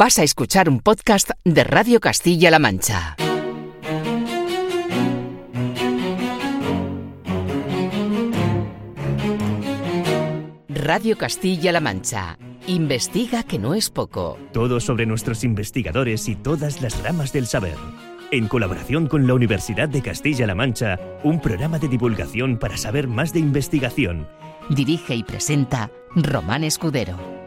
Vas a escuchar un podcast de Radio Castilla-La Mancha. Radio Castilla-La Mancha. Investiga que no es poco. Todo sobre nuestros investigadores y todas las ramas del saber. En colaboración con la Universidad de Castilla-La Mancha, un programa de divulgación para saber más de investigación. Dirige y presenta Román Escudero.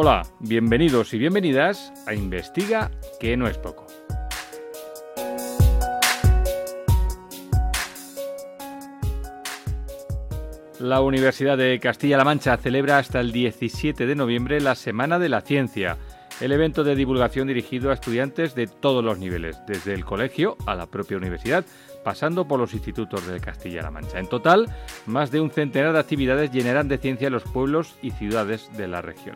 Hola, bienvenidos y bienvenidas a Investiga que no es poco. La Universidad de Castilla-La Mancha celebra hasta el 17 de noviembre la Semana de la Ciencia, el evento de divulgación dirigido a estudiantes de todos los niveles, desde el colegio a la propia universidad, pasando por los institutos de Castilla-La Mancha. En total, más de un centenar de actividades llenarán de ciencia los pueblos y ciudades de la región.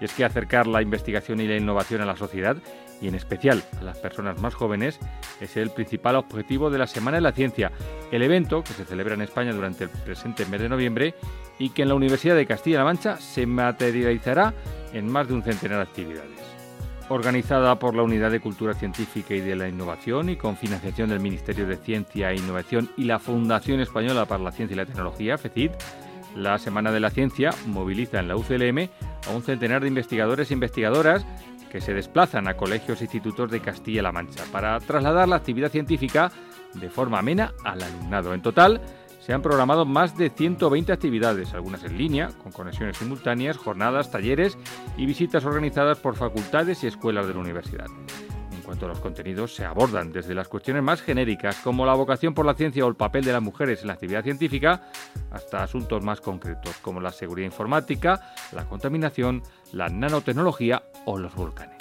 Y es que acercar la investigación y la innovación a la sociedad, y en especial a las personas más jóvenes, es el principal objetivo de la Semana de la Ciencia, el evento que se celebra en España durante el presente mes de noviembre y que en la Universidad de Castilla-La Mancha se materializará en más de un centenar de actividades. Organizada por la Unidad de Cultura Científica y de la Innovación y con financiación del Ministerio de Ciencia e Innovación y la Fundación Española para la Ciencia y la Tecnología, FECIT, la Semana de la Ciencia moviliza en la UCLM a un centenar de investigadores e investigadoras que se desplazan a colegios e institutos de Castilla-La Mancha para trasladar la actividad científica de forma amena al alumnado. En total, se han programado más de 120 actividades, algunas en línea, con conexiones simultáneas, jornadas, talleres y visitas organizadas por facultades y escuelas de la universidad. Cuanto los contenidos, se abordan desde las cuestiones más genéricas, como la vocación por la ciencia o el papel de las mujeres en la actividad científica, hasta asuntos más concretos, como la seguridad informática, la contaminación, la nanotecnología o los volcanes.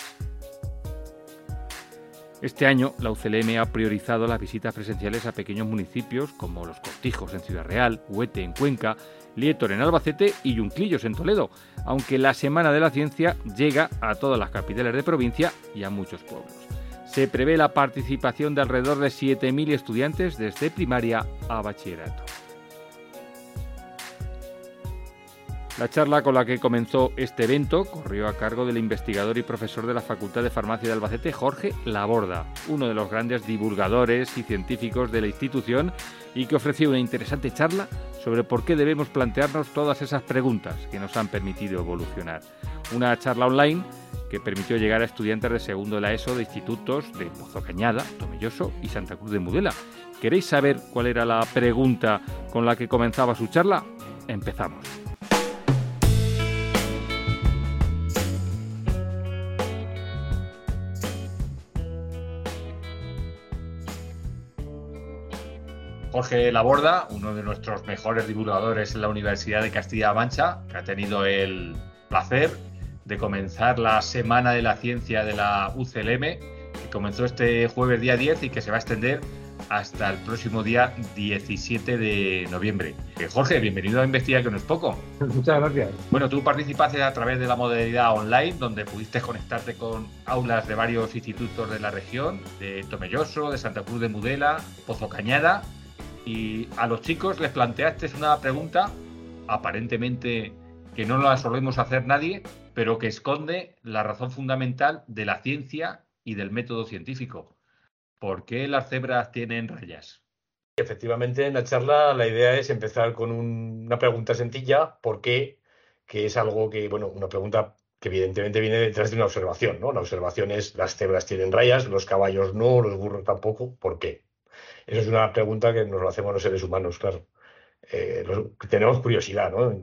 Este año, la UCLM ha priorizado las visitas presenciales a pequeños municipios como Los Cortijos en Ciudad Real, Huete en Cuenca, Lietor en Albacete y Yunclillos en Toledo, aunque la Semana de la Ciencia llega a todas las capitales de provincia y a muchos pueblos. Se prevé la participación de alrededor de 7.000 estudiantes desde primaria a bachillerato. La charla con la que comenzó este evento corrió a cargo del investigador y profesor de la Facultad de Farmacia de Albacete, Jorge Laborda, uno de los grandes divulgadores y científicos de la institución y que ofreció una interesante charla sobre por qué debemos plantearnos todas esas preguntas que nos han permitido evolucionar. Una charla online que permitió llegar a estudiantes de segundo de la ESO de institutos de Pozo Cañada, Tomelloso y Santa Cruz de Mudela. ¿Queréis saber cuál era la pregunta con la que comenzaba su charla? Empezamos. Jorge Laborda, uno de nuestros mejores divulgadores en la Universidad de Castilla-La Mancha, que ha tenido el placer de comenzar la Semana de la Ciencia de la UCLM, que comenzó este jueves día 10 y que se va a extender hasta el próximo día 17 de noviembre. Eh, Jorge, bienvenido a Investiga que no es poco. Muchas gracias. Bueno, tú participaste a través de la modalidad online, donde pudiste conectarte con aulas de varios institutos de la región, de Tomelloso, de Santa Cruz de Mudela, Pozo Cañada, y a los chicos les planteaste una pregunta aparentemente que no la solemos hacer nadie, pero que esconde la razón fundamental de la ciencia y del método científico. ¿Por qué las cebras tienen rayas? Efectivamente, en la charla la idea es empezar con una pregunta sencilla, ¿por qué? Que es algo que, bueno, una pregunta que evidentemente viene detrás de una observación, ¿no? La observación es las cebras tienen rayas, los caballos no, los burros tampoco, ¿por qué? Esa es una pregunta que nos lo hacemos los seres humanos, claro. Eh, tenemos curiosidad, ¿no?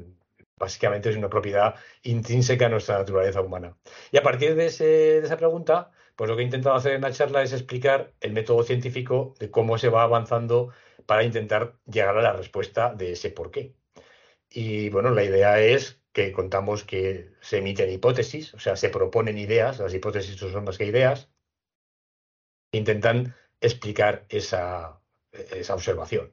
Básicamente es una propiedad intrínseca a nuestra naturaleza humana. Y a partir de, esa pregunta, pues lo que he intentado hacer en la charla es explicar el método científico de cómo se va avanzando para intentar llegar a la respuesta de ese por qué. Y bueno, la idea es que contamos que se emiten hipótesis, o sea, se proponen ideas, las hipótesis son más que ideas, intentan explicar esa, esa observación.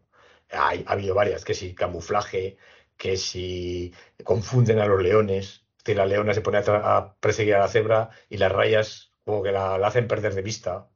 ha habido varias, que si camuflaje, que si confunden a los leones, que la leona se pone a, perseguir a la cebra y las rayas como que la, hacen perder de vista,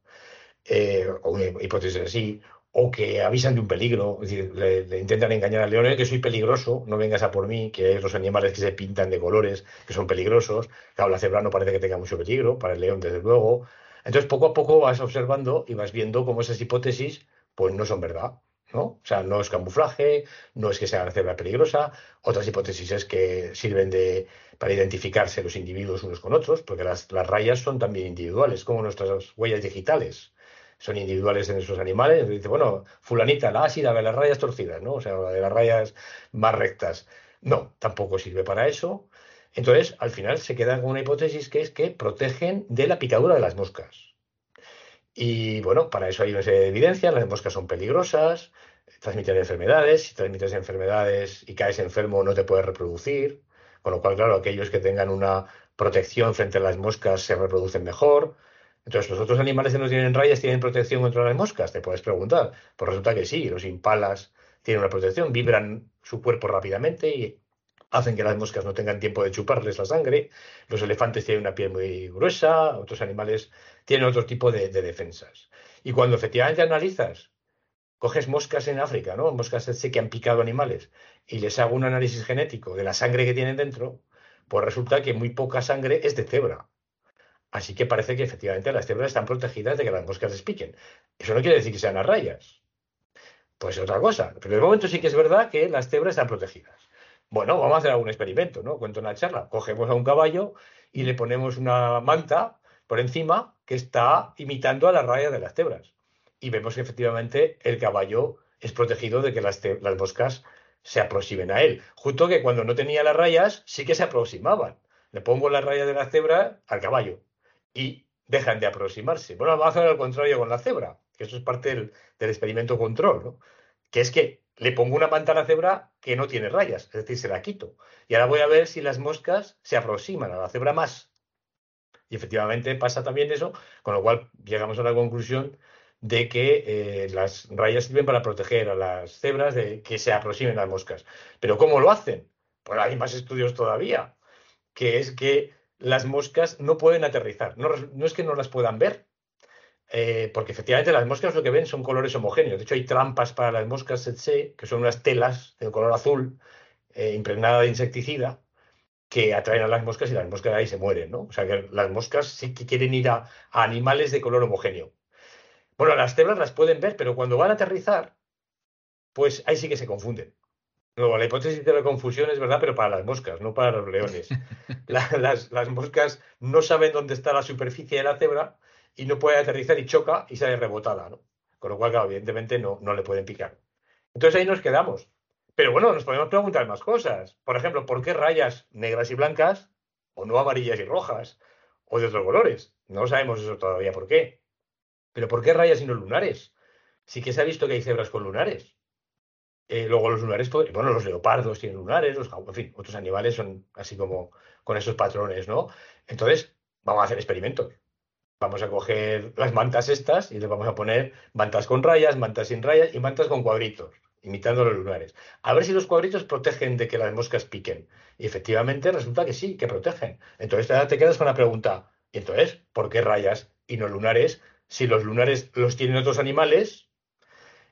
eh, o una hipótesis así, o que avisan de un peligro, es decir, le, intentan engañar al león, que soy peligroso, no vengas a por mí, que hay otros animales que se pintan de colores, que son peligrosos, claro, la cebra no parece que tenga mucho peligro, para el león desde luego. Entonces, poco a poco vas observando y vas viendo cómo esas hipótesis, pues no son verdad. ¿No? O sea, no es camuflaje, no es que sea una cebra peligrosa. Otras hipótesis es que sirven de, para identificarse los individuos unos con otros, porque las, las rayas son también individuales, como nuestras huellas digitales son individuales en esos animales. Dice, bueno, fulanita, la ácida de las rayas torcidas, ¿no? O sea, de las rayas más rectas. No, tampoco sirve para eso. Entonces, al final se queda con una hipótesis que es que protegen de la picadura de las moscas. Y bueno, para eso hay una serie de evidencias. Las moscas son peligrosas, transmiten enfermedades. Si transmites enfermedades y caes enfermo, no te puedes reproducir. Con lo cual, claro, aquellos que tengan una protección frente a las moscas se reproducen mejor. Entonces, ¿los otros animales que no tienen rayas tienen protección contra las moscas? Te puedes preguntar. Pues resulta que sí, los impalas tienen una protección, vibran su cuerpo rápidamente y hacen que las moscas no tengan tiempo de chuparles la sangre. Los elefantes tienen una piel muy gruesa, otros animales tienen otro tipo de, defensas. Y cuando efectivamente analizas, coges moscas en África, ¿no? Moscas que han picado animales, y les hago un análisis genético de la sangre que tienen dentro, pues resulta que muy poca sangre es de cebra. Así que parece que efectivamente las cebras están protegidas de que las moscas les piquen. Eso no quiere decir que sean a rayas. Pues otra cosa. Pero de momento sí que es verdad que las cebras están protegidas. Bueno, vamos a hacer algún experimento, ¿no? Cuento una charla. Cogemos a un caballo y le ponemos una manta por encima que está imitando a la raya de las cebras. Y vemos que efectivamente el caballo es protegido de que las, las moscas se aproximen a él. Justo que cuando no tenía las rayas, sí que se aproximaban. Le pongo la raya de la cebra al caballo y dejan de aproximarse. Bueno, vamos a hacer al contrario con la cebra, que eso es parte del, experimento control, ¿no? que es que le pongo una manta a la cebra que no tiene rayas, es decir, se la quito. Y ahora voy a ver si las moscas se aproximan a la cebra más. Y efectivamente pasa también eso, con lo cual llegamos a la conclusión de que eh, las rayas sirven para proteger a las cebras de que se aproximen a las moscas. Pero ¿cómo lo hacen? Pues hay más estudios todavía, que es que las moscas no pueden aterrizar. No, es que no las puedan ver, eh, porque efectivamente las moscas lo que ven son colores homogéneos. De hecho, hay trampas para las moscas tsetse, que son unas telas de color azul eh, impregnada de insecticida, que atraen a las moscas y las moscas ahí se mueren, ¿no? O sea que las moscas sí que quieren ir a, a animales de color homogéneo. Bueno, las cebras las pueden ver, pero cuando van a aterrizar, pues ahí sí que se confunden. Luego, la hipótesis de la confusión es verdad, pero para las moscas, no para los leones. las, moscas no saben dónde está la superficie de la cebra y no puede aterrizar y choca y sale rebotada, ¿no? Con lo cual, evidentemente no, no le pueden picar. Entonces ahí nos quedamos. Pero bueno, nos podemos preguntar más cosas. Por ejemplo, ¿por qué rayas negras y blancas o no amarillas y rojas o de otros colores? No sabemos eso todavía por qué. Pero ¿por qué rayas y no lunares? Sí que se ha visto que hay cebras con lunares. Eh, luego los lunares, bueno, los leopardos tienen lunares, los, en fin, otros animales son así como con esos patrones, ¿no? Entonces, vamos a hacer experimentos. Vamos a coger las mantas estas y les vamos a poner mantas con rayas, mantas sin rayas y mantas con cuadritos, imitando los lunares. A ver si los cuadritos protegen de que las moscas piquen. Y efectivamente resulta que sí, que protegen. Entonces te quedas con la pregunta, ¿y entonces por qué rayas y no lunares? Si los lunares los tienen otros animales,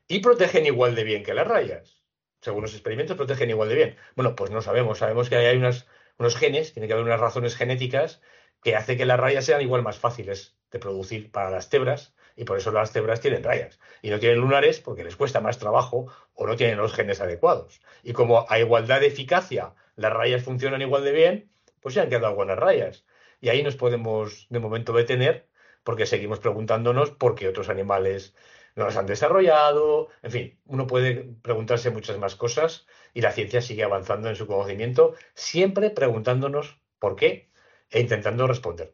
y protegen igual de bien que las rayas. Según los experimentos, protegen igual de bien. Bueno, pues no sabemos. Sabemos que hay unas, unos genes, tiene que haber unas razones genéticas que hace que las rayas sean igual más fáciles de producir para las cebras y por eso las cebras tienen rayas y no tienen lunares porque les cuesta más trabajo o no tienen los genes adecuados. Y como a igualdad de eficacia las rayas funcionan igual de bien, pues se han quedado buenas rayas. Y ahí nos podemos de momento detener porque seguimos preguntándonos por qué otros animales no las han desarrollado, en fin, uno puede preguntarse muchas más cosas y la ciencia sigue avanzando en su conocimiento, siempre preguntándonos por qué e intentando responder.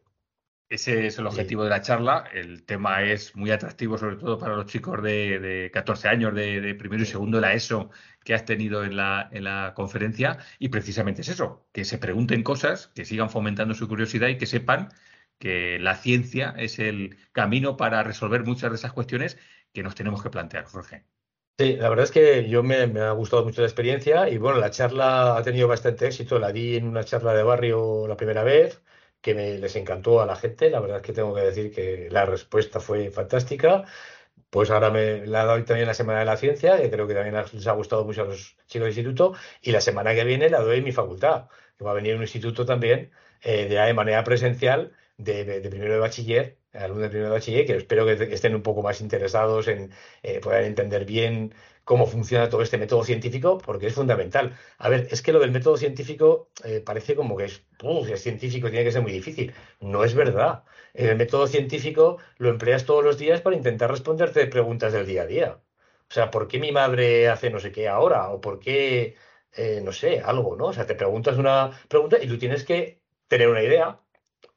Ese es el objetivo de la charla. El tema es muy atractivo, sobre todo para los chicos de, 14 años, de, primero y segundo de la ESO que has tenido en la, en la conferencia. Y precisamente es eso, que se pregunten cosas, que sigan fomentando su curiosidad y que sepan que la ciencia es el camino para resolver muchas de esas cuestiones que nos tenemos que plantear, Jorge. Sí, la verdad es que yo me, ha gustado mucho la experiencia y bueno, la charla ha tenido bastante éxito. La di en una charla de barrio la primera vez, que me, les encantó a la gente. La verdad es que tengo que decir que la respuesta fue fantástica. pues ahora me la dado también la Semana de la Ciencia, que creo que también les ha gustado mucho a los chicos del instituto, y la semana que viene la doy en mi facultad, que va a venir un instituto también eh, de, de manera presencial de, primero de bachiller, alumnos de primero de bachiller, que espero que estén un poco más interesados en eh, poder entender bien cómo funciona todo este método científico, porque es fundamental. A ver, es que lo del método científico eh, parece como que es, es científico, tiene que ser muy difícil. No es verdad. El método científico lo empleas todos los días para intentar responderte preguntas del día a día. O sea, ¿por qué mi madre hace no sé qué ahora? ¿O por qué, eh, no sé, algo, ¿no? O sea, te preguntas una pregunta y tú tienes que tener una idea.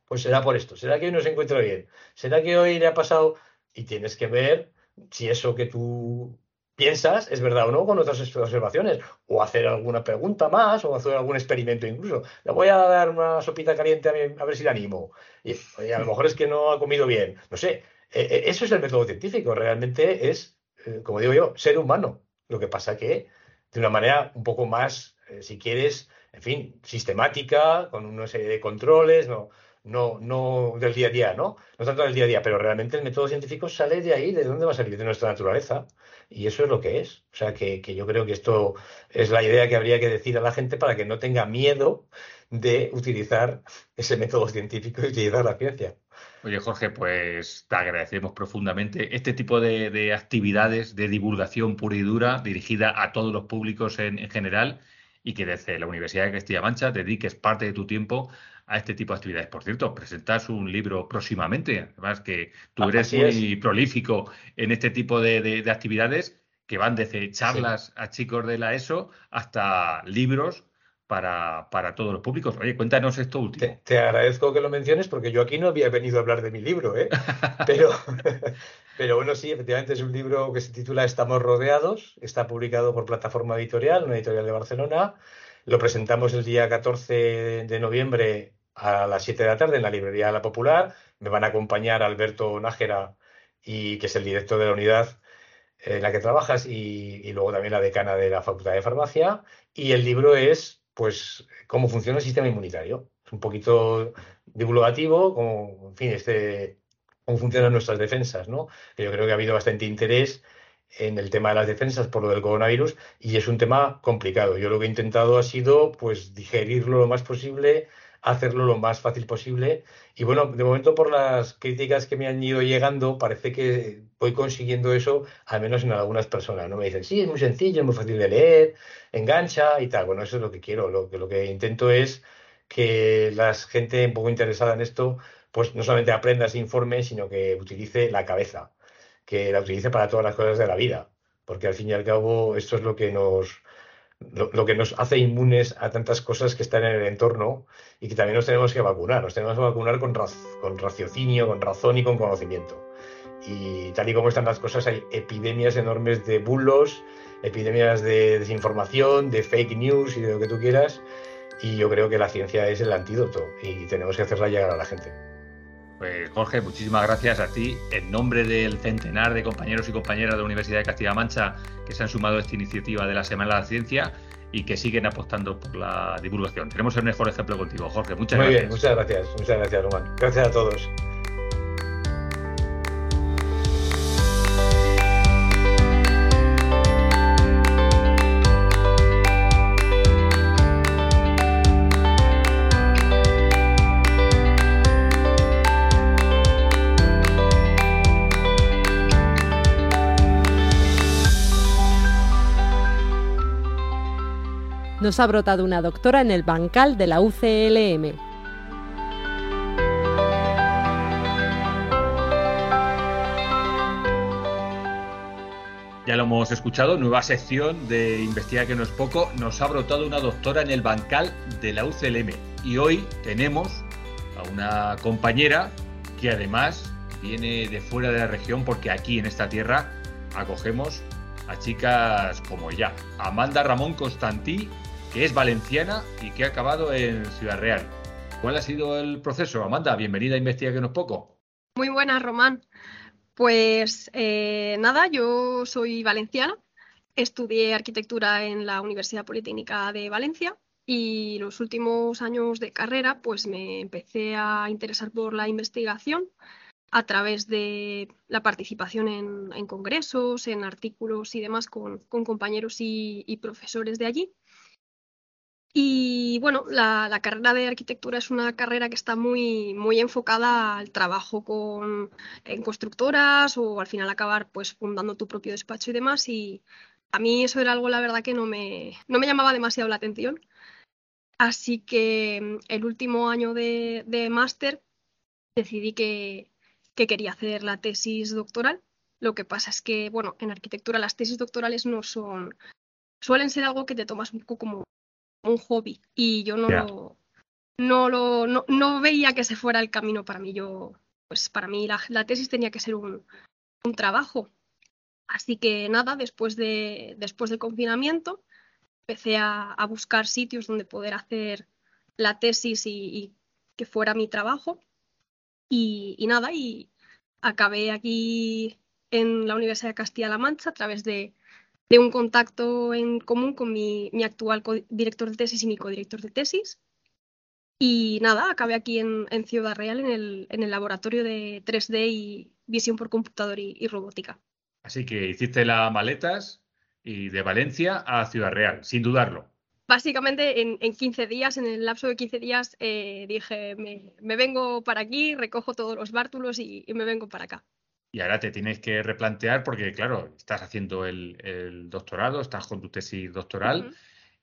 Pues será por esto. ¿Será que hoy no se encuentra bien? ¿Será que hoy le ha pasado? Y tienes que ver si eso que tú piensas es verdad o no con otras observaciones, o hacer alguna pregunta más, o hacer algún experimento incluso. Le voy a dar una sopita caliente a, ver si la animo. Y, a lo mejor es que no ha comido bien. No sé. Eh, eh, eso es el método científico. Realmente es, eh, como digo yo, ser humano. Lo que pasa que de una manera un poco más, si quieres, en fin, sistemática, con una serie de controles, no, no, no del día a día, ¿no? No tanto del día a día, pero realmente el método científico sale de ahí, ¿de dónde va a salir? De nuestra naturaleza. Y eso es lo que es. O sea, que, yo creo que esto es la idea que habría que decir a la gente para que no tenga miedo de utilizar ese método científico y utilizar la ciencia. Oye, Jorge, pues te agradecemos profundamente este tipo de, actividades de divulgación pura y dura dirigida a todos los públicos en, en general y que desde la Universidad de Castilla-La Mancha dediques parte de tu tiempo a este tipo de actividades. Por cierto, presentas un libro próximamente, además que tú ah, eres muy prolífico en este tipo de, actividades que van desde charlas a chicos de la ESO hasta libros para, todos los públicos. Oye, cuéntanos esto último. Te, agradezco que lo menciones porque yo aquí no había venido a hablar de mi libro, ¿eh? pero, pero bueno, sí, efectivamente es un libro que se titula Estamos rodeados, está publicado por Plataforma Editorial, una editorial de Barcelona. Lo presentamos el día 14 de noviembre a las 7 de la tarde en la librería La Popular. Me van a acompañar Alberto Nájera, y, que es el director de la unidad en la que trabajas, y, luego también la decana de la Facultad de Farmacia. Y el libro es, pues, cómo funciona el sistema inmunitario. Es un poquito divulgativo, como, en fin, este, cómo funcionan nuestras defensas, ¿no? yo creo que ha habido bastante interés en el tema de las defensas por lo del coronavirus y es un tema complicado. Yo lo que he intentado ha sido, pues, digerirlo lo más posible, hacerlo lo más fácil posible. Y bueno, de momento por las críticas que me han ido llegando, parece que voy consiguiendo eso, al menos en algunas personas. ¿no? Me dicen, sí, es muy sencillo, es muy fácil de leer, engancha y tal. Bueno, eso es lo que quiero. Lo lo que intento es que la gente un poco interesada en esto, pues no solamente aprenda, ese informe, sino que utilice la cabeza, que la utilice para todas las cosas de la vida. Porque al fin y al cabo, esto es lo que nos, lo, que nos hace inmunes a tantas cosas que están en el entorno y que también nos tenemos que vacunar. Nos tenemos que vacunar con, con raciocinio, con razón y con conocimiento. Y tal y como están las cosas, hay epidemias enormes de bulos, epidemias de desinformación, de fake news y de lo que tú quieras. Y yo creo que la ciencia es el antídoto y tenemos que hacerla llegar a la gente. Pues Jorge, muchísimas gracias a ti. En nombre del centenar de compañeros y compañeras de la Universidad de Castilla-La Mancha que se han sumado a esta iniciativa de la Semana de la Ciencia y que siguen apostando por la divulgación. Tenemos el mejor ejemplo contigo, Jorge. Muchas gracias. Muy bien, muchas gracias. Muchas gracias, Román. Gracias a todos. Nos ha brotado una doctora en el bancal de la UCLM. Ya lo hemos escuchado, nueva sección de Investiga que no es poco. Nos ha brotado una doctora en el bancal de la UCLM. Y hoy tenemos a una compañera que además viene de fuera de la región porque aquí en esta tierra acogemos a chicas como ella. Amanda Ramón Constantí que es valenciana y que ha acabado en Ciudad Real. ¿Cuál ha sido el proceso? Amanda, bienvenida a Investiga que no es poco. Muy buenas, Román. Pues eh, nada, yo soy valenciana, estudié arquitectura en la Universidad Politécnica de Valencia y los últimos años de carrera pues me empecé a interesar por la investigación a través de la participación en, congresos, en artículos y demás con, compañeros y, profesores de allí. Y bueno, la, carrera de arquitectura es una carrera que está muy, muy enfocada al trabajo con, en constructoras o al final acabar pues fundando tu propio despacho y demás. Y a mí eso era algo, la verdad, que no me, no me llamaba demasiado la atención. Así que el último año de, de máster decidí que, que quería hacer la tesis doctoral. Lo que pasa es que, bueno, en arquitectura las tesis doctorales no son, suelen ser algo que te tomas un poco como un hobby y yo no lo, no lo, no, veía que se fuera el camino para mí. Yo, pues para mí la, tesis tenía que ser un, un, trabajo. Así que nada, después de, después del confinamiento empecé a, a buscar sitios donde poder hacer la tesis y que fuera mi trabajo. Y, nada, y acabé aquí en la Universidad de Castilla-La Mancha a través de, un contacto en común con mi, actual director de tesis y mi codirector de tesis. Y nada, acabé aquí en, Ciudad Real en el, en el, laboratorio de 3D y visión por computador y, robótica. Así que hiciste las maletas y de Valencia a Ciudad Real, sin dudarlo básicamente en, 15 días, en el lapso de 15 días, eh, dije, me, vengo para aquí, recojo todos los bártulos y, me vengo para acá. Y ahora te tienes que replantear porque, claro, estás haciendo el, doctorado, estás con tu tesis doctoral.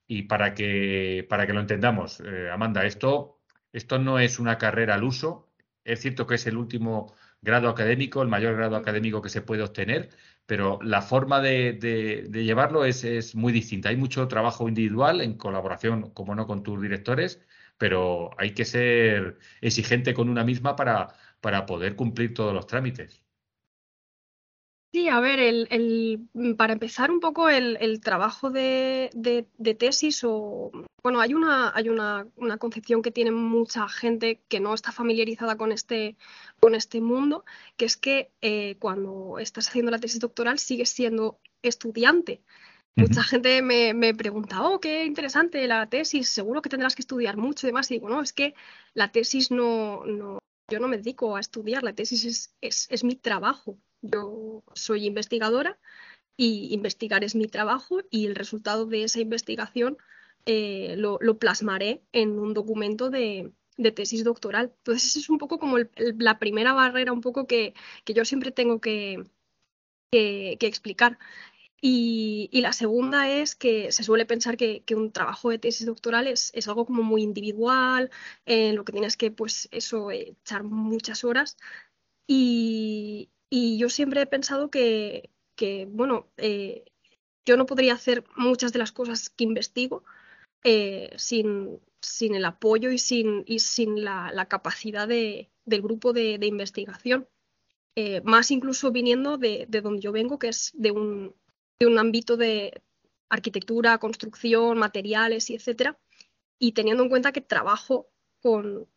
Y para que, para que lo entendamos, eh, Amanda, esto, esto no es una carrera al uso. Es cierto que es el último grado académico, el mayor grado académico que se puede obtener, pero la forma de, llevarlo es, muy distinta. Hay mucho trabajo individual en colaboración, como no, con tus directores, pero hay que ser exigente con una misma para, para poder cumplir todos los trámites. Sí, a ver, el, para empezar un poco el, trabajo de, tesis o bueno, hay una, hay una, concepción que tiene mucha gente que no está familiarizada con este, con este mundo, que es que eh, cuando estás haciendo la tesis doctoral sigues siendo estudiante. Mucha gente me, me, pregunta, oh, qué interesante la tesis, seguro que tendrás que estudiar mucho y demás. Y digo, no, es que la tesis no, no yo no me dedico a estudiar, la tesis es, es, es mi trabajo. Yo soy investigadora y investigar es mi trabajo y el resultado de esa investigación eh, lo, plasmaré en un documento de, tesis doctoral. Entonces, es un poco como la primera barrera, un poco que, yo siempre tengo que, explicar. Y, la segunda es que se suele pensar que, un trabajo de tesis doctoral es, algo como muy individual, en lo que tienes que, pues, eso, echar muchas horas. Y, y yo siempre he pensado que, bueno, eh, yo no podría hacer muchas de las cosas que investigo eh, sin, sin, el apoyo y sin, y sin la, capacidad de, del grupo de, investigación. Eh, más incluso viniendo de, donde yo vengo, que es de un, de un ámbito de arquitectura, construcción, materiales y etcétera, y teniendo en cuenta que trabajo con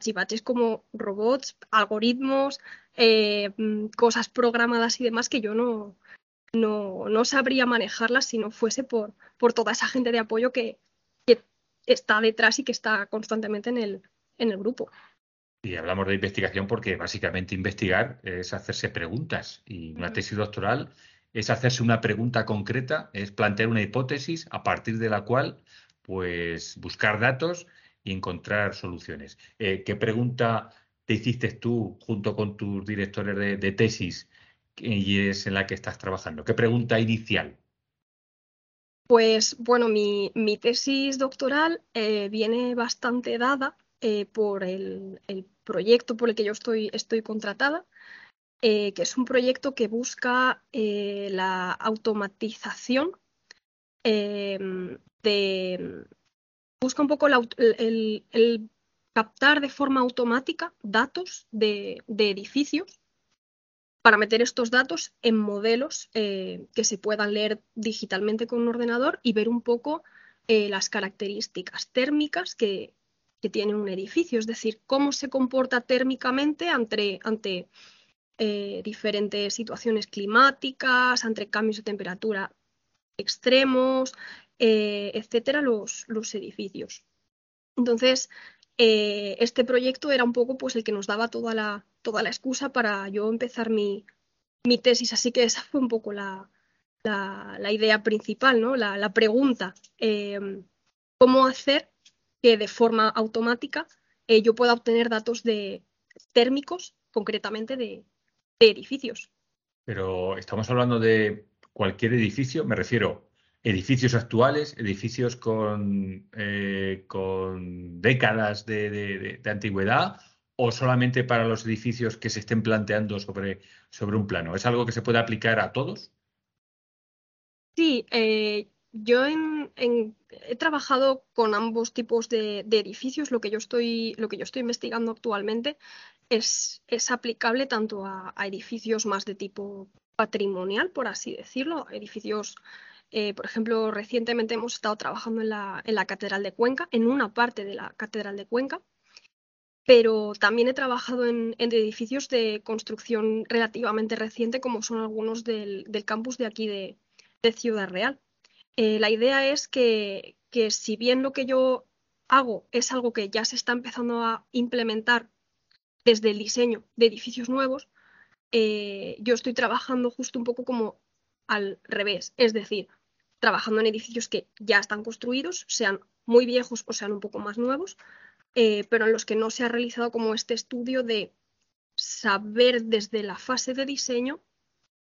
chivaches como robots, algoritmos, eh, cosas programadas y demás que yo no, no, sabría manejarlas si no fuese por, por toda esa gente de apoyo que, está detrás y que está constantemente en el, en el grupo. Y hablamos de investigación porque básicamente investigar es hacerse preguntas y una tesis doctoral es hacerse una pregunta concreta, es plantear una hipótesis a partir de la cual pues buscar datos y encontrar soluciones. Eh, ¿Qué pregunta te hiciste tú junto con tus directores de, tesis y es en la que estás trabajando? ¿Qué pregunta inicial? Pues bueno, mi, tesis doctoral eh, viene bastante dada eh, por el, proyecto por el que yo estoy, estoy contratada, que es un proyecto que busca la automatización de, busca un poco el, captar de forma automática datos de, edificios para meter estos datos en modelos eh, que se puedan leer digitalmente con un ordenador y ver un poco eh, las características térmicas que, tiene un edificio, es decir, cómo se comporta térmicamente ante, eh, diferentes situaciones climáticas, ante cambios de temperatura extremos, eh, etcétera, los, los, edificios. Entonces, eh, este proyecto era un poco pues el que nos daba toda la, toda la excusa para yo empezar mi, mi tesis, así que esa fue un poco la, la, idea principal, ¿no? la, pregunta. Em, ¿Cómo hacer que de forma automática eh, yo pueda obtener datos de térmicos, concretamente de, de edificios? Pero estamos hablando de cualquier edificio, me refiero edificios actuales, edificios con, eh, décadas de, antigüedad o solamente para los edificios que se estén planteando sobre, sobre un plano? ¿Es algo que se puede aplicar a todos? Sí, eh, yo he trabajado con ambos tipos de, edificios. Lo que yo estoy, lo que yo estoy investigando actualmente es, es aplicable tanto a edificios más de tipo patrimonial, por así decirlo, edificios eh, por ejemplo, recientemente hemos estado trabajando en la, Catedral de Cuenca, en una parte de la Catedral de Cuenca, pero también he trabajado en, edificios de construcción relativamente reciente, como son algunos del, campus de aquí de, Ciudad Real. Eh, la idea es que, que, si bien lo que yo hago es algo que ya se está empezando a implementar desde el diseño de edificios nuevos, eh, yo estoy trabajando justo un poco como al revés, es decir, trabajando en edificios que ya están construidos, sean muy viejos o sean un poco más nuevos, eh, pero en los que no se ha realizado como este estudio de saber desde la fase de diseño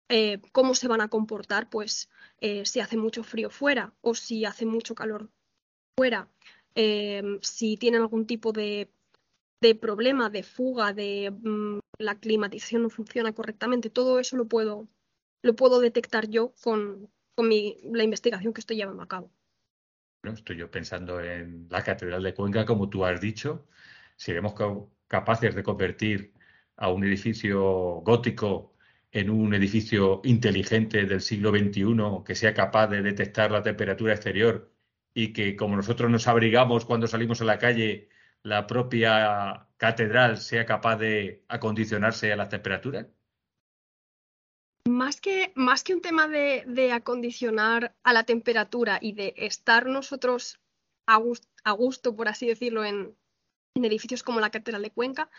eh, cómo se van a comportar, pues eh, si hace mucho frío fuera o si hace mucho calor fuera, si tienen algún tipo de, problema, de fuga, de mm, la climatización no funciona correctamente, todo eso lo puedo, lo puedo detectar yo con, con la investigación que estoy llevando a cabo. estoy yo pensando en la Catedral de Cuenca, como tú has dicho, seremos capaces de convertir a un edificio gótico en un edificio inteligente del siglo XXI que sea capaz de detectar la temperatura exterior y que como nosotros nos abrigamos cuando salimos a la calle, la propia catedral sea capaz de acondicionarse a las temperaturas? Más que, más que un tema de, acondicionar a la temperatura y de estar nosotros a, gusto, por así decirlo, en, edificios como la Catedral de Cuenca,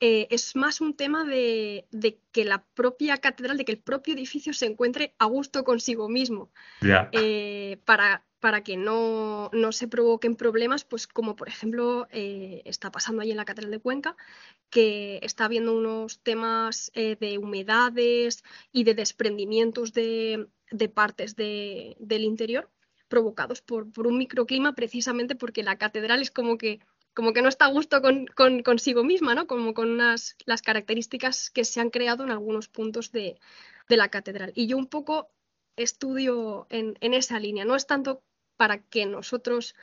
eh, es más un tema de, que la propia catedral, de que el propio edificio se encuentre a gusto consigo mismo. Eh, para, para que no, se provoquen problemas, pues como por ejemplo eh, está pasando ahí en la Catedral de Cuenca, que está habiendo unos temas eh, de humedades y de desprendimientos de, partes del interior provocados por, un microclima precisamente porque la catedral es como que como que no está a gusto con, consigo misma, ¿no? Como con unas, las características que se han creado en algunos puntos de, la catedral. Y yo un poco estudio en, esa línea. No es tanto para que nosotros,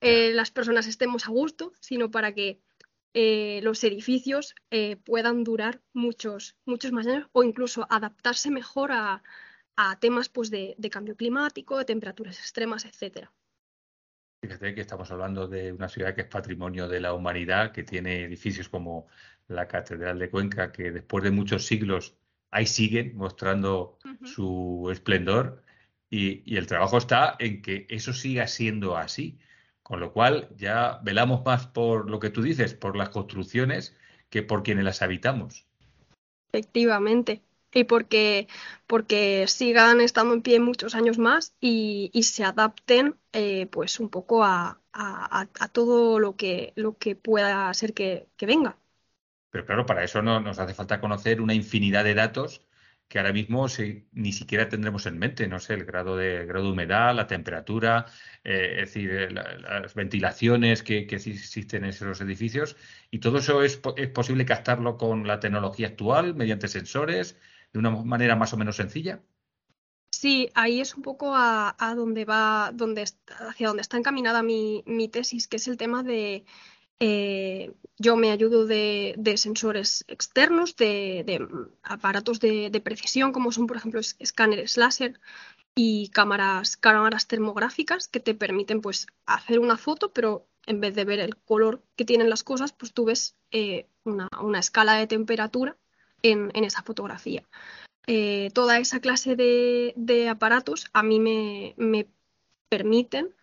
eh, las personas, estemos a gusto, sino para que eh, los edificios eh, puedan durar muchos, muchos más años o incluso adaptarse mejor a, temas pues, de, cambio climático, de temperaturas extremas, etcétera. Fíjate que estamos hablando de una ciudad que es patrimonio de la humanidad, que tiene edificios como la Catedral de Cuenca, que después de muchos siglos ahí siguen mostrando su esplendor y, el trabajo está en que eso siga siendo así. Con lo cual ya velamos más por lo que tú dices, por las construcciones, que por quienes las habitamos. Efectivamente. Y porque, porque sigan estando en pie muchos años más y, se adapten eh, pues un poco a, todo lo que, lo que pueda ser que, venga. Pero claro, para eso no, nos hace falta conocer una infinidad de datos que ahora mismo ni siquiera tendremos en mente, no sé, el grado de, grado de humedad, la temperatura, eh, es decir, eh, las ventilaciones que, existen en esos edificios, y todo eso es, posible captarlo con la tecnología actual, mediante sensores, de una manera más o menos sencilla. Sí, ahí es un poco a, donde va, donde, hacia donde está encaminada mi, mi tesis, que es el tema de eh, yo me ayudo de, sensores externos, de, aparatos de, precisión, como son, por ejemplo, escáneres láser y cámaras, cámaras termográficas que te permiten pues, hacer una foto, pero en vez de ver el color que tienen las cosas, pues tú ves eh, una, escala de temperatura en, esa fotografía. Eh, toda esa clase de, aparatos a mí me permiten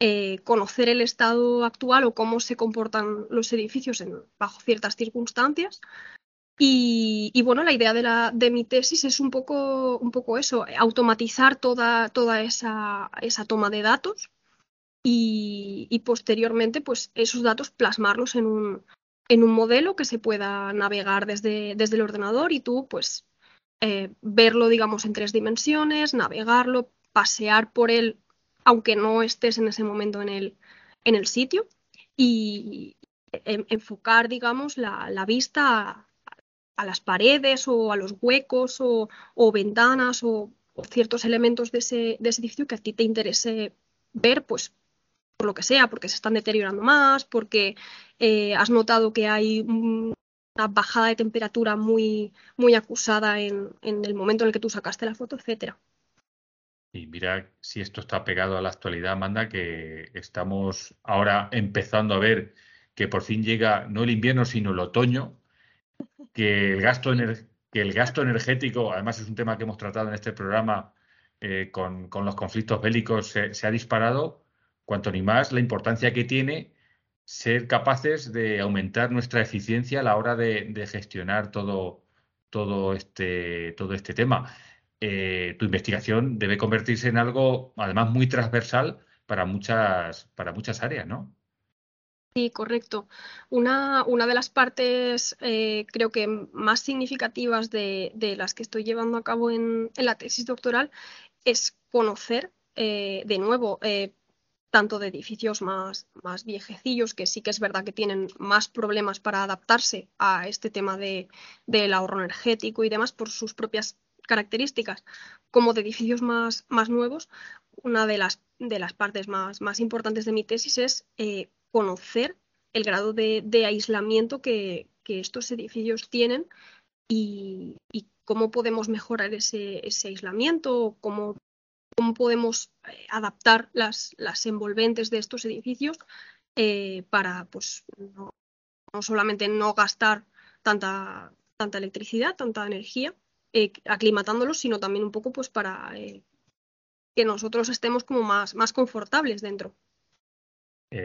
eh, conocer el estado actual o cómo se comportan los edificios bajo ciertas circunstancias. Y, bueno, la idea de, la, de mi tesis es un poco, un poco eso, automatizar toda, toda esa, esa toma de datos y, posteriormente pues esos datos plasmarlos en un, en un modelo que se pueda navegar desde, desde el ordenador y tú pues eh, verlo digamos en tres dimensiones, navegarlo, pasear por él aunque no estés en ese momento en el, en el sitio y enfocar digamos la, la vista a, las paredes o a los huecos o, o ventanas o, ciertos elementos de ese, de ese edificio que a ti te interese ver pues por lo que sea, porque se están deteriorando más, porque eh, has notado que hay una bajada de temperatura muy, muy acusada en, el momento en el que tú sacaste la foto, etcétera. Y mira si esto está pegado a la actualidad, Amanda, que estamos ahora empezando a ver que por fin llega no el invierno, sino el otoño, que el gasto, que el gasto energético, además es un tema que hemos tratado en este programa eh, con, los conflictos bélicos, se ha disparado cuanto ni más la importancia que tiene ser capaces de aumentar nuestra eficiencia a la hora de, gestionar todo, todo, este, todo este tema. Eh, tu investigación debe convertirse en algo, además, muy transversal para muchas, para muchas áreas, ¿no? Sí, correcto. Una, una de las partes, eh, creo que más significativas de, las que estoy llevando a cabo en, la tesis doctoral es conocer, eh, de nuevo, tanto de edificios más, más viejecillos, que sí que es verdad que tienen más problemas para adaptarse a este tema de, del ahorro energético y demás por sus propias características, como de edificios más, más nuevos, una de las, de las partes más, más importantes de mi tesis es eh, conocer el grado de, aislamiento que, estos edificios tienen y, cómo podemos mejorar ese, ese aislamiento, cómo cómo podemos eh, adaptar las, las, envolventes de estos edificios eh, para pues, no, solamente no gastar tanta, tanta electricidad, tanta energía, eh, aclimatándolos, sino también un poco pues, para que nosotros estemos como más, más confortables dentro.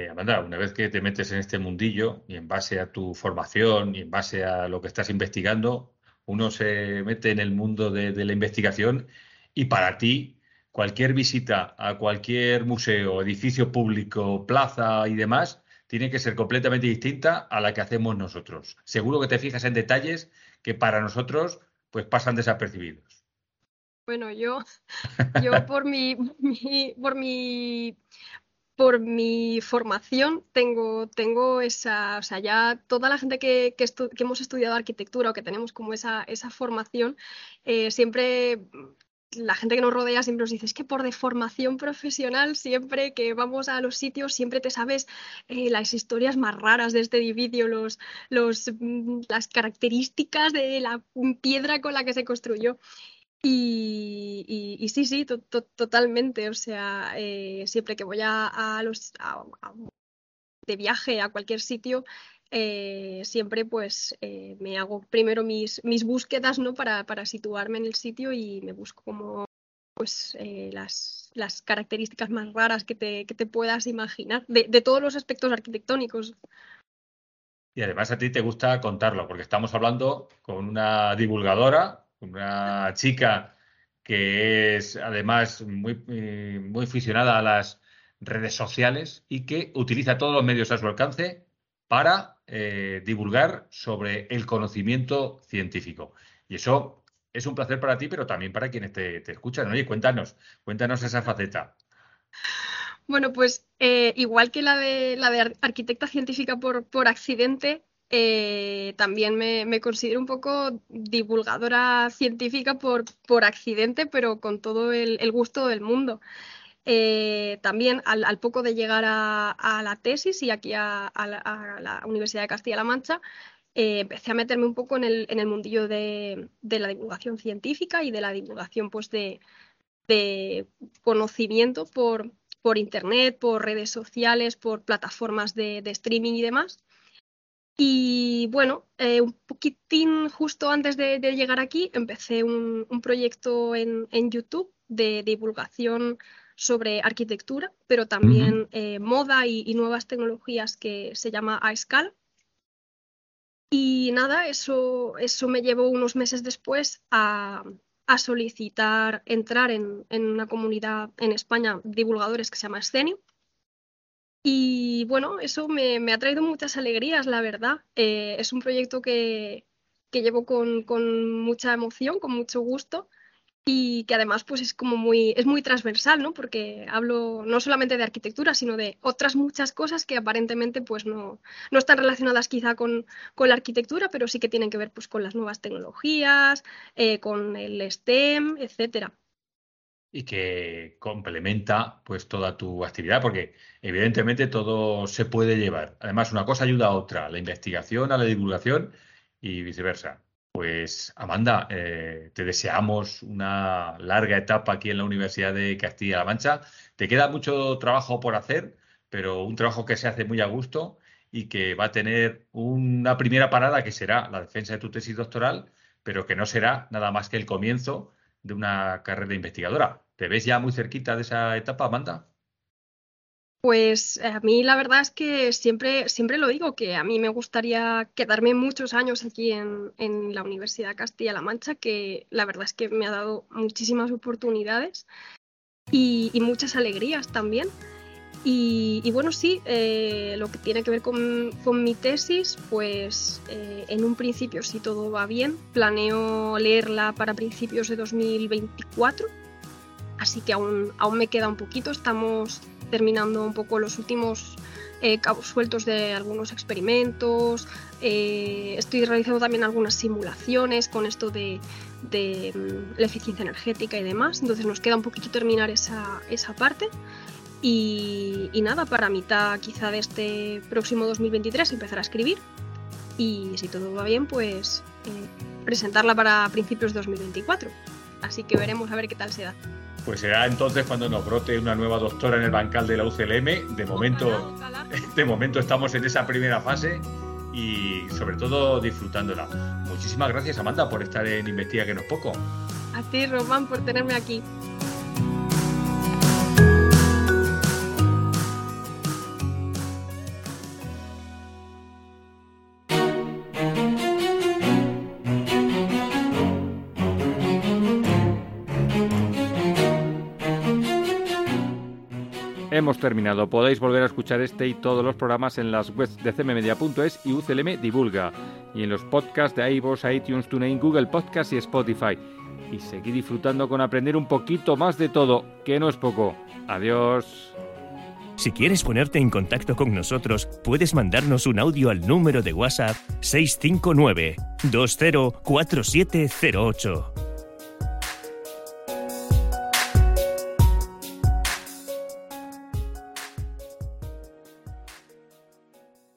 Amanda, una vez que te metes en este mundillo y en base a tu formación y en base a lo que estás investigando, uno se mete en el mundo de la investigación y para ti cualquier visita a cualquier museo, edificio público, plaza y demás, tiene que ser completamente distinta a la que hacemos nosotros. Seguro que te fijas en detalles que para nosotros pues pasan desapercibidos. Bueno, yo, yo por mi, por mi por mi formación tengo, tengo esa, o sea, ya toda la gente que, que, hemos estudiado arquitectura o que tenemos como esa, esa formación, eh, siempre la gente que nos rodea siempre nos dice, es que por deformación profesional, siempre que vamos a los sitios, siempre te sabes eh, las historias más raras de este edificio, los, los, mm, las características de la piedra con la que se construyó. Y, sí, sí, totalmente. O sea, eh, siempre que voy a, los de viaje a cualquier sitio, eh, siempre pues eh, me hago primero mis, mis búsquedas ¿no? para, para, situarme en el sitio y me busco como pues eh, las, las, características más raras que te, que te puedas imaginar de, de, todos los aspectos arquitectónicos. Y además a ti te gusta contarlo, porque estamos hablando con una divulgadora, una chica que es además muy, muy aficionada a las redes sociales y que utiliza todos los medios a su alcance para eh, divulgar sobre el conocimiento científico. Y eso es un placer para ti, pero también para quienes te, escuchan. Oye, cuéntanos, cuéntanos esa faceta. Bueno, pues eh, igual que la de, la de arquitecta científica por, por accidente, eh, también me, considero un poco divulgadora científica por, por accidente, pero con todo el gusto del mundo. Eh, también al, poco de llegar a, la tesis y aquí a, la, Universidad de Castilla-La Mancha, eh, empecé a meterme un poco en el, en el mundillo de, la divulgación científica y de la divulgación pues, de, conocimiento por, por, Internet, por redes sociales, por plataformas de, streaming y demás. Y bueno, eh, un poquitín justo antes de, llegar aquí, empecé un, proyecto en, en, YouTube de divulgación sobre arquitectura, pero también eh, moda y, nuevas tecnologías que se llama A Escala. Y nada, eso, eso me llevó unos meses después a, solicitar entrar en, una comunidad en España, divulgadores, que se llama Escenio. Y bueno, eso me, ha traído muchas alegrías, la verdad. Eh, es un proyecto que, que llevo con, con, mucha emoción, con mucho gusto y que además pues es como muy, es muy transversal, ¿no? Porque hablo no solamente de arquitectura, sino de otras muchas cosas que aparentemente pues no, no están relacionadas quizá con, con, la arquitectura, pero sí que tienen que ver pues con las nuevas tecnologías, eh, con el STEM, etcétera. Y que complementa pues toda tu actividad, porque evidentemente todo se puede llevar. Además, una cosa ayuda a otra, la investigación, a la divulgación y viceversa. Pues Amanda, eh, te deseamos una larga etapa aquí en la Universidad de Castilla-La Mancha. Te queda mucho trabajo por hacer, pero un trabajo que se hace muy a gusto y que va a tener una primera parada que será la defensa de tu tesis doctoral, pero que no será nada más que el comienzo de una carrera investigadora. ¿Te ves ya muy cerquita de esa etapa, Amanda? Pues a mí la verdad es que siempre, siempre lo digo, que a mí me gustaría quedarme muchos años aquí en, la Universidad Castilla-La Mancha, que la verdad es que me ha dado muchísimas oportunidades y, muchas alegrías también. Y, bueno, sí, eh, lo que tiene que ver con, mi tesis, pues eh, en un principio, si todo va bien, planeo leerla para principios de 2024, así que aún, aún me queda un poquito, estamos terminando un poco los últimos eh, cabos sueltos de algunos experimentos. Eh, estoy realizando también algunas simulaciones con esto de, mm, la eficiencia energética y demás. Entonces nos queda un poquito terminar esa, parte. Y, nada, para mitad quizá de este próximo 2023 empezar a escribir. Y si todo va bien, pues eh, presentarla para principios de 2024. Así que veremos a ver qué tal se da. Pues será entonces cuando nos brote una nueva doctora en el bancal de la UCLM. De momento, de momento estamos en esa primera fase y sobre todo disfrutándola. Muchísimas gracias Amanda por estar en Investiga que no es poco. A ti Román por tenerme aquí. Hemos terminado. Podéis volver a escuchar este y todos los programas en las webs de cmmedia.es y UCLM Divulga. Y en los podcasts de iVoox, iTunes, TuneIn, Google Podcasts y Spotify. Y seguir disfrutando con aprender un poquito más de todo, que no es poco. Adiós. Si quieres ponerte en contacto con nosotros, puedes mandarnos un audio al número de WhatsApp 659 204708